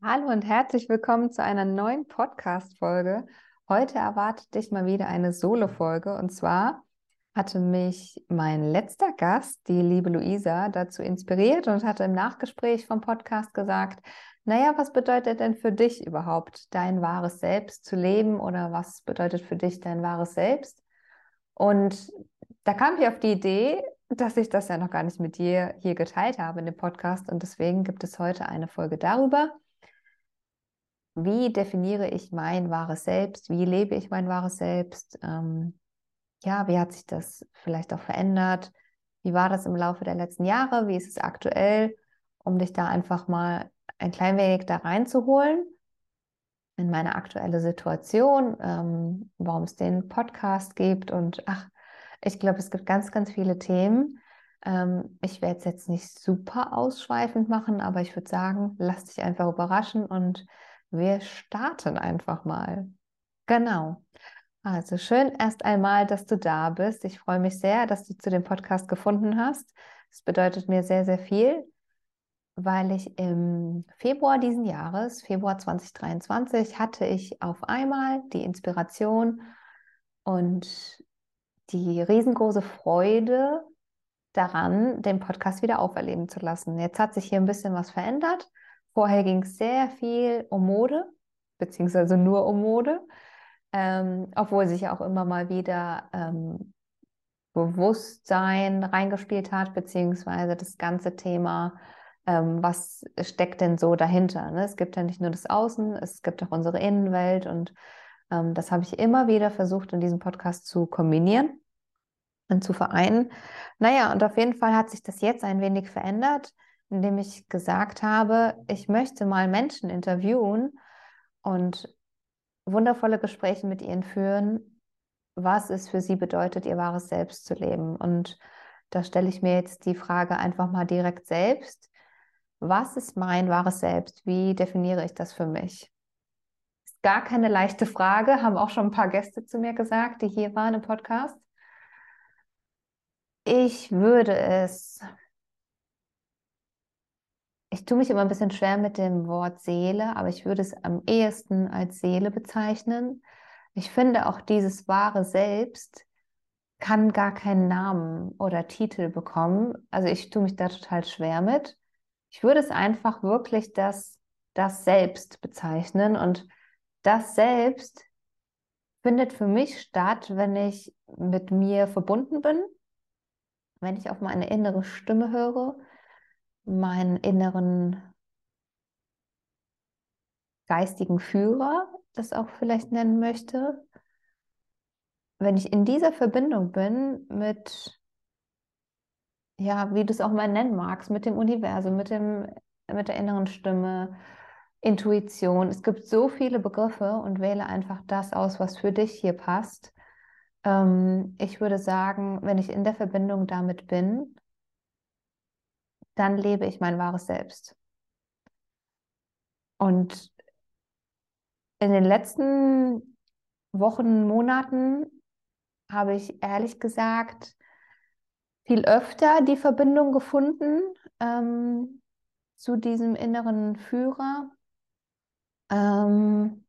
Hallo und herzlich willkommen zu einer neuen Podcast-Folge. Heute erwartet dich mal wieder eine Solo-Folge und zwar hatte mich mein letzter Gast, die liebe Luisa, dazu inspiriert und hatte im Nachgespräch vom Podcast gesagt, naja, was bedeutet denn für dich überhaupt dein wahres Selbst zu leben oder was bedeutet für dich dein wahres Selbst? Und da kam ich auf die Idee, dass ich das ja noch gar nicht mit dir hier geteilt habe in dem Podcast und deswegen gibt es heute eine Folge darüber wie definiere ich mein wahres Selbst, wie lebe ich mein wahres Selbst, ähm, ja, wie hat sich das vielleicht auch verändert, wie war das im Laufe der letzten Jahre, wie ist es aktuell, um dich da einfach mal ein klein wenig da reinzuholen in meine aktuelle Situation, ähm, warum es den Podcast gibt. Und ach, ich glaube, es gibt ganz, ganz viele Themen. Ähm, ich werde es jetzt nicht super ausschweifend machen, aber ich würde sagen, lass dich einfach überraschen und wir starten einfach mal. Genau. Also schön erst einmal, dass du da bist. Ich freue mich sehr, dass du zu dem Podcast gefunden hast. Es bedeutet mir sehr, sehr viel, weil ich im Februar diesen Jahres, Februar 2023, hatte ich auf einmal die Inspiration und die riesengroße Freude daran, den Podcast wieder auferleben zu lassen. Jetzt hat sich hier ein bisschen was verändert. Vorher ging es sehr viel um Mode, beziehungsweise nur um Mode, ähm, obwohl sich auch immer mal wieder ähm, Bewusstsein reingespielt hat, beziehungsweise das ganze Thema, ähm, was steckt denn so dahinter? Ne? Es gibt ja nicht nur das Außen, es gibt auch unsere Innenwelt und ähm, das habe ich immer wieder versucht in diesem Podcast zu kombinieren und zu vereinen. Naja, und auf jeden Fall hat sich das jetzt ein wenig verändert indem ich gesagt habe, ich möchte mal Menschen interviewen und wundervolle Gespräche mit ihnen führen, was es für sie bedeutet, ihr wahres Selbst zu leben. Und da stelle ich mir jetzt die Frage einfach mal direkt selbst. Was ist mein wahres Selbst? Wie definiere ich das für mich? Ist gar keine leichte Frage, haben auch schon ein paar Gäste zu mir gesagt, die hier waren im Podcast. Ich würde es ich tue mich immer ein bisschen schwer mit dem Wort Seele, aber ich würde es am ehesten als Seele bezeichnen. Ich finde auch dieses wahre Selbst kann gar keinen Namen oder Titel bekommen. Also ich tue mich da total schwer mit. Ich würde es einfach wirklich das, das Selbst bezeichnen und das Selbst findet für mich statt, wenn ich mit mir verbunden bin, wenn ich auf meine innere Stimme höre, meinen inneren geistigen Führer, das auch vielleicht nennen möchte, wenn ich in dieser Verbindung bin mit, ja, wie du es auch mal nennen magst, mit dem Universum, mit dem, mit der inneren Stimme, Intuition. Es gibt so viele Begriffe und wähle einfach das aus, was für dich hier passt. Ähm, ich würde sagen, wenn ich in der Verbindung damit bin, dann lebe ich mein wahres Selbst. Und in den letzten Wochen, Monaten habe ich ehrlich gesagt viel öfter die Verbindung gefunden ähm, zu diesem inneren Führer. Ähm,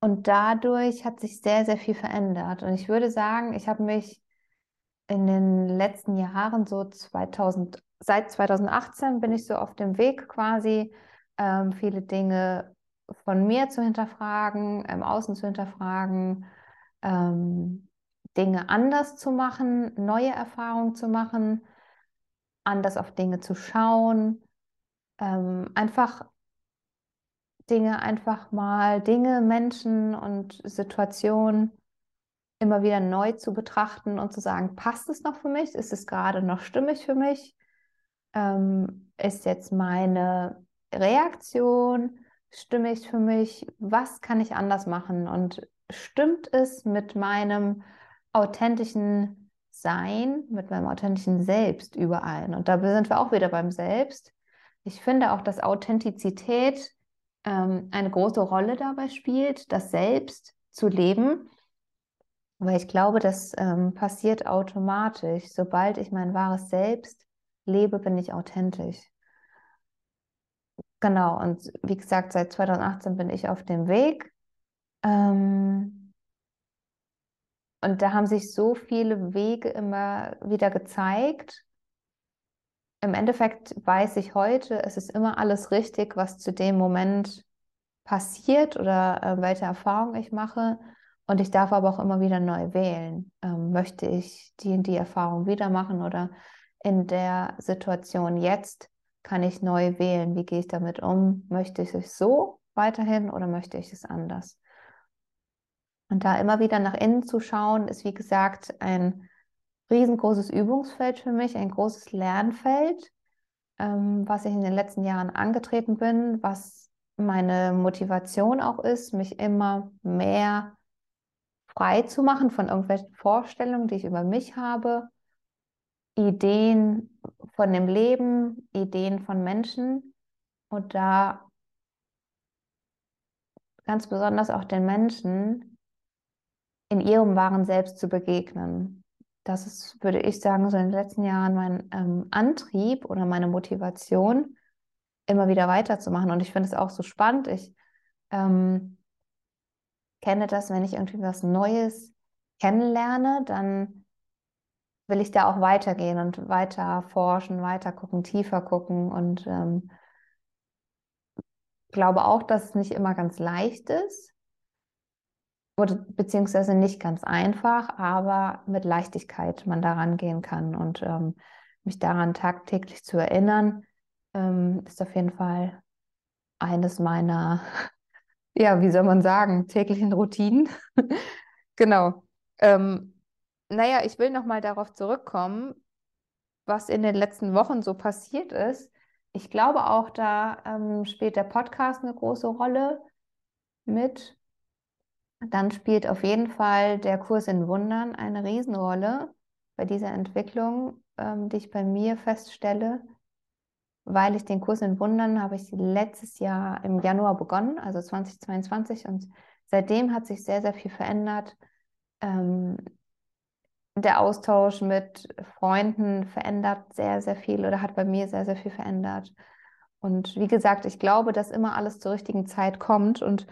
und dadurch hat sich sehr, sehr viel verändert. Und ich würde sagen, ich habe mich in den letzten Jahren, so 2000, seit 2018 bin ich so auf dem Weg quasi, ähm, viele Dinge von mir zu hinterfragen, im Außen zu hinterfragen, ähm, Dinge anders zu machen, neue Erfahrungen zu machen, anders auf Dinge zu schauen, ähm, einfach Dinge einfach mal, Dinge, Menschen und Situationen immer wieder neu zu betrachten und zu sagen, passt es noch für mich? Ist es gerade noch stimmig für mich? Ähm, ist jetzt meine Reaktion stimmig für mich? Was kann ich anders machen? Und stimmt es mit meinem authentischen Sein, mit meinem authentischen Selbst überein? Und da sind wir auch wieder beim Selbst. Ich finde auch, dass Authentizität ähm, eine große Rolle dabei spielt, das Selbst zu leben aber ich glaube, das ähm, passiert automatisch. Sobald ich mein wahres Selbst lebe, bin ich authentisch. genau, und wie gesagt, seit 2018 bin ich auf dem Weg. Ähm, und da haben sich so viele Wege immer wieder gezeigt. Im Endeffekt weiß ich heute, es ist immer alles richtig, was zu dem Moment passiert oder äh, welche Erfahrung ich mache. Und ich darf aber auch immer wieder neu wählen. Ähm, möchte ich die die Erfahrung wieder machen oder in der Situation jetzt kann ich neu wählen. Wie gehe ich damit um? Möchte ich es so weiterhin oder möchte ich es anders? Und da immer wieder nach innen zu schauen, ist wie gesagt ein riesengroßes Übungsfeld für mich, ein großes Lernfeld, ähm, was ich in den letzten Jahren angetreten bin, was meine Motivation auch ist, mich immer mehr frei zu machen von irgendwelchen Vorstellungen, die ich über mich habe, Ideen von dem Leben, Ideen von Menschen und da ganz besonders auch den Menschen in ihrem wahren Selbst zu begegnen. Das ist, würde ich sagen, so in den letzten Jahren mein ähm, Antrieb oder meine Motivation, immer wieder weiterzumachen. Und ich finde es auch so spannend. Ich ähm, kenne das, wenn ich irgendwie was Neues kennenlerne, dann will ich da auch weitergehen und weiter forschen, weiter gucken, tiefer gucken und ähm, glaube auch, dass es nicht immer ganz leicht ist oder beziehungsweise nicht ganz einfach, aber mit Leichtigkeit man daran gehen kann und ähm, mich daran tagtäglich zu erinnern, ähm, ist auf jeden Fall eines meiner ja, wie soll man sagen, täglichen Routinen. genau. Ähm, naja, ich will nochmal darauf zurückkommen, was in den letzten Wochen so passiert ist. Ich glaube auch, da ähm, spielt der Podcast eine große Rolle mit. Dann spielt auf jeden Fall der Kurs in Wundern eine Riesenrolle bei dieser Entwicklung, ähm, die ich bei mir feststelle weil ich den Kurs in Wundern habe ich letztes Jahr im Januar begonnen, also 2022 und seitdem hat sich sehr, sehr viel verändert. Ähm, der Austausch mit Freunden verändert sehr, sehr viel oder hat bei mir sehr, sehr viel verändert. Und wie gesagt, ich glaube, dass immer alles zur richtigen Zeit kommt. Und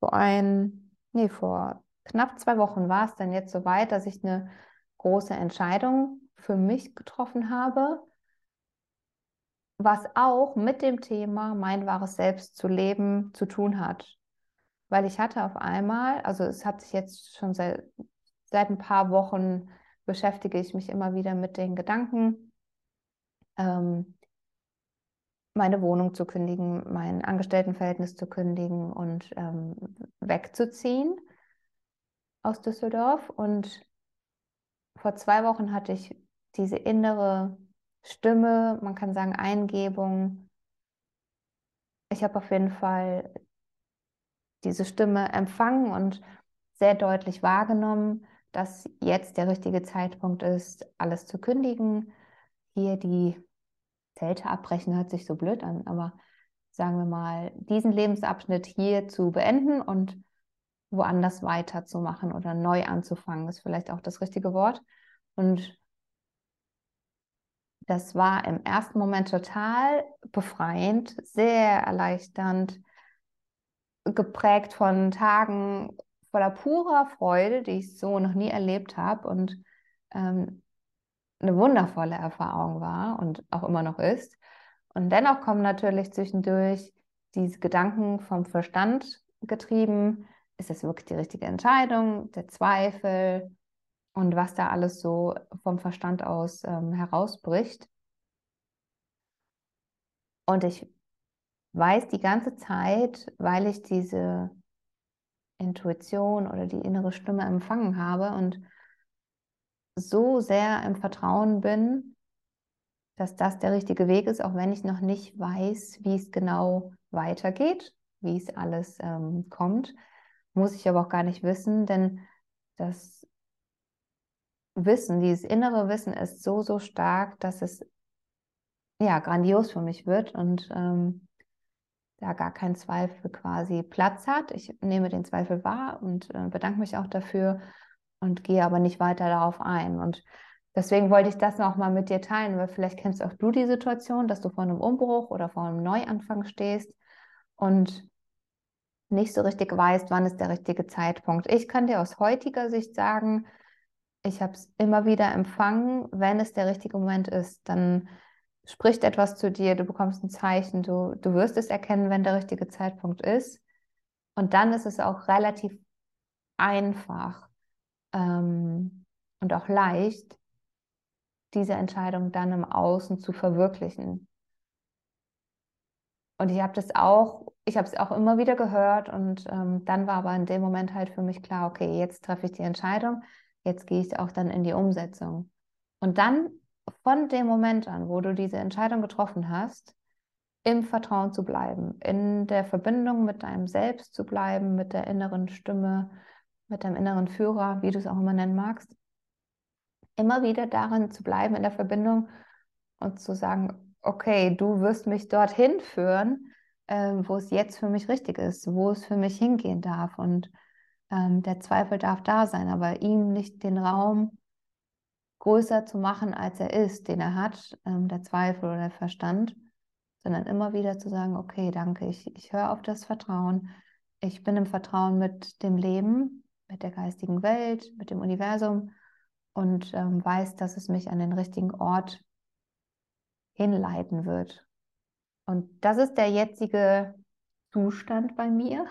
vor ein, nee, vor knapp zwei Wochen war es dann jetzt so weit, dass ich eine große Entscheidung für mich getroffen habe was auch mit dem Thema mein wahres Selbst zu leben zu tun hat. Weil ich hatte auf einmal, also es hat sich jetzt schon seit, seit ein paar Wochen beschäftige ich mich immer wieder mit den Gedanken, ähm, meine Wohnung zu kündigen, mein Angestelltenverhältnis zu kündigen und ähm, wegzuziehen aus Düsseldorf. Und vor zwei Wochen hatte ich diese innere Stimme, man kann sagen Eingebung. Ich habe auf jeden Fall diese Stimme empfangen und sehr deutlich wahrgenommen, dass jetzt der richtige Zeitpunkt ist, alles zu kündigen. Hier die Zelte abbrechen hört sich so blöd an, aber sagen wir mal, diesen Lebensabschnitt hier zu beenden und woanders weiterzumachen oder neu anzufangen, ist vielleicht auch das richtige Wort. Und das war im ersten Moment total befreiend, sehr erleichternd, geprägt von Tagen voller purer Freude, die ich so noch nie erlebt habe und ähm, eine wundervolle Erfahrung war und auch immer noch ist. Und dennoch kommen natürlich zwischendurch diese Gedanken vom Verstand getrieben. Ist das wirklich die richtige Entscheidung? Der Zweifel, und was da alles so vom Verstand aus ähm, herausbricht. Und ich weiß die ganze Zeit, weil ich diese Intuition oder die innere Stimme empfangen habe und so sehr im Vertrauen bin, dass das der richtige Weg ist, auch wenn ich noch nicht weiß, wie es genau weitergeht, wie es alles ähm, kommt, muss ich aber auch gar nicht wissen, denn das Wissen, dieses innere Wissen ist so, so stark, dass es ja grandios für mich wird und ähm, da gar kein Zweifel quasi Platz hat. Ich nehme den Zweifel wahr und äh, bedanke mich auch dafür und gehe aber nicht weiter darauf ein. Und deswegen wollte ich das noch mal mit dir teilen, weil vielleicht kennst auch du die Situation, dass du vor einem Umbruch oder vor einem Neuanfang stehst und nicht so richtig weißt, wann ist der richtige Zeitpunkt. Ich kann dir aus heutiger Sicht sagen, ich habe es immer wieder empfangen, wenn es der richtige Moment ist, dann spricht etwas zu dir, du bekommst ein Zeichen, du, du wirst es erkennen, wenn der richtige Zeitpunkt ist. Und dann ist es auch relativ einfach ähm, und auch leicht, diese Entscheidung dann im Außen zu verwirklichen. Und ich habe das auch, ich habe es auch immer wieder gehört und ähm, dann war aber in dem Moment halt für mich klar, okay, jetzt treffe ich die Entscheidung, jetzt gehe ich auch dann in die Umsetzung. Und dann von dem Moment an, wo du diese Entscheidung getroffen hast, im Vertrauen zu bleiben, in der Verbindung mit deinem Selbst zu bleiben, mit der inneren Stimme, mit deinem inneren Führer, wie du es auch immer nennen magst, immer wieder darin zu bleiben, in der Verbindung und zu sagen, okay, du wirst mich dorthin führen, äh, wo es jetzt für mich richtig ist, wo es für mich hingehen darf. Und ähm, der Zweifel darf da sein, aber ihm nicht den Raum größer zu machen, als er ist, den er hat, ähm, der Zweifel oder der Verstand, sondern immer wieder zu sagen, okay, danke, ich, ich höre auf das Vertrauen, ich bin im Vertrauen mit dem Leben, mit der geistigen Welt, mit dem Universum und ähm, weiß, dass es mich an den richtigen Ort hinleiten wird. Und das ist der jetzige Zustand bei mir.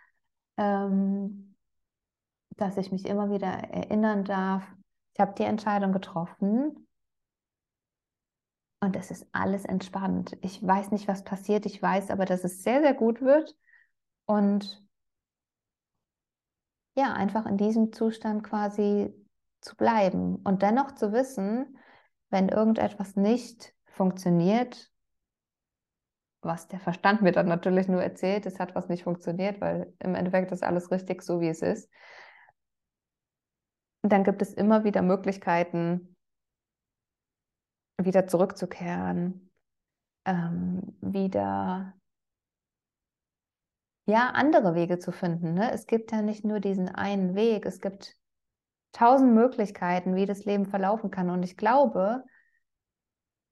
ähm, dass ich mich immer wieder erinnern darf, ich habe die Entscheidung getroffen. Und es ist alles entspannt. Ich weiß nicht, was passiert, ich weiß aber, dass es sehr, sehr gut wird. Und ja, einfach in diesem Zustand quasi zu bleiben und dennoch zu wissen, wenn irgendetwas nicht funktioniert, was der Verstand mir dann natürlich nur erzählt, es hat was nicht funktioniert, weil im Endeffekt ist alles richtig so, wie es ist dann gibt es immer wieder Möglichkeiten, wieder zurückzukehren, ähm, wieder ja, andere Wege zu finden. Ne? Es gibt ja nicht nur diesen einen Weg, es gibt tausend Möglichkeiten, wie das Leben verlaufen kann. Und ich glaube,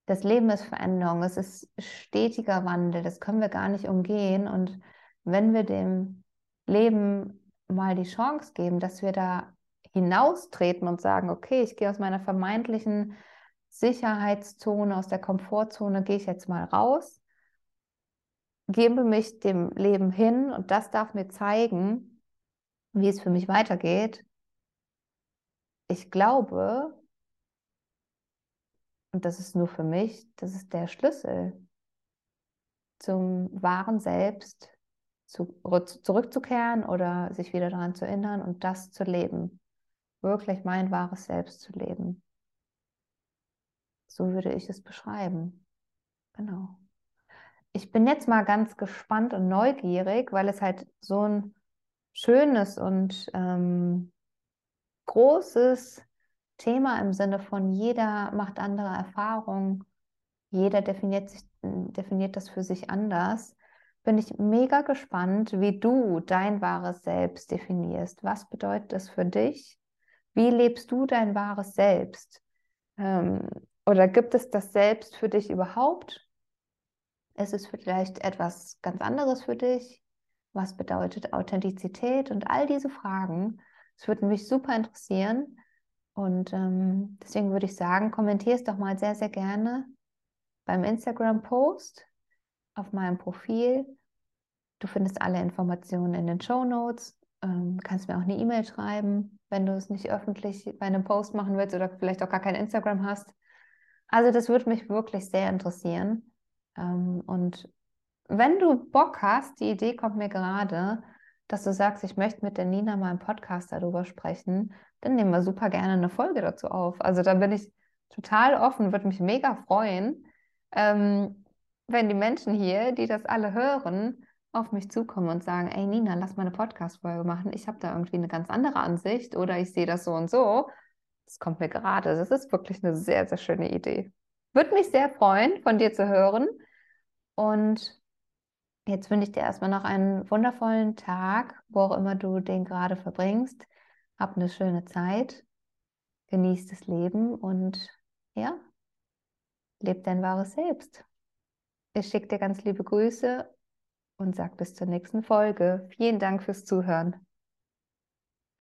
das Leben ist Veränderung, es ist stetiger Wandel, das können wir gar nicht umgehen. Und wenn wir dem Leben mal die Chance geben, dass wir da hinaustreten und sagen, okay, ich gehe aus meiner vermeintlichen Sicherheitszone, aus der Komfortzone, gehe ich jetzt mal raus, gebe mich dem Leben hin und das darf mir zeigen, wie es für mich weitergeht. Ich glaube, und das ist nur für mich, das ist der Schlüssel zum wahren Selbst zu, zurückzukehren oder sich wieder daran zu erinnern und das zu leben wirklich mein wahres Selbst zu leben. So würde ich es beschreiben. Genau. Ich bin jetzt mal ganz gespannt und neugierig, weil es halt so ein schönes und ähm, großes Thema im Sinne von jeder macht andere Erfahrungen, jeder definiert, sich, definiert das für sich anders. Bin ich mega gespannt, wie du dein wahres Selbst definierst. Was bedeutet das für dich? Wie lebst du dein wahres Selbst? Ähm, oder gibt es das Selbst für dich überhaupt? Ist es vielleicht etwas ganz anderes für dich? Was bedeutet Authentizität? Und all diese Fragen, das würde mich super interessieren. Und ähm, deswegen würde ich sagen, kommentier es doch mal sehr, sehr gerne beim Instagram-Post auf meinem Profil. Du findest alle Informationen in den Show Notes. Ähm, kannst mir auch eine E-Mail schreiben wenn du es nicht öffentlich bei einem Post machen willst oder vielleicht auch gar kein Instagram hast. Also das würde mich wirklich sehr interessieren. Ähm, und wenn du Bock hast, die Idee kommt mir gerade, dass du sagst, ich möchte mit der Nina mal im Podcast darüber sprechen, dann nehmen wir super gerne eine Folge dazu auf. Also da bin ich total offen, würde mich mega freuen, ähm, wenn die Menschen hier, die das alle hören, auf mich zukommen und sagen, ey Nina, lass mal eine Podcast-Folge machen. Ich habe da irgendwie eine ganz andere Ansicht oder ich sehe das so und so. Das kommt mir gerade. Das ist wirklich eine sehr, sehr schöne Idee. Würde mich sehr freuen, von dir zu hören. Und jetzt wünsche ich dir erstmal noch einen wundervollen Tag, wo auch immer du den gerade verbringst. Hab eine schöne Zeit. genieß das Leben und ja, leb dein wahres Selbst. Ich schicke dir ganz liebe Grüße und sag bis zur nächsten Folge. Vielen Dank fürs Zuhören.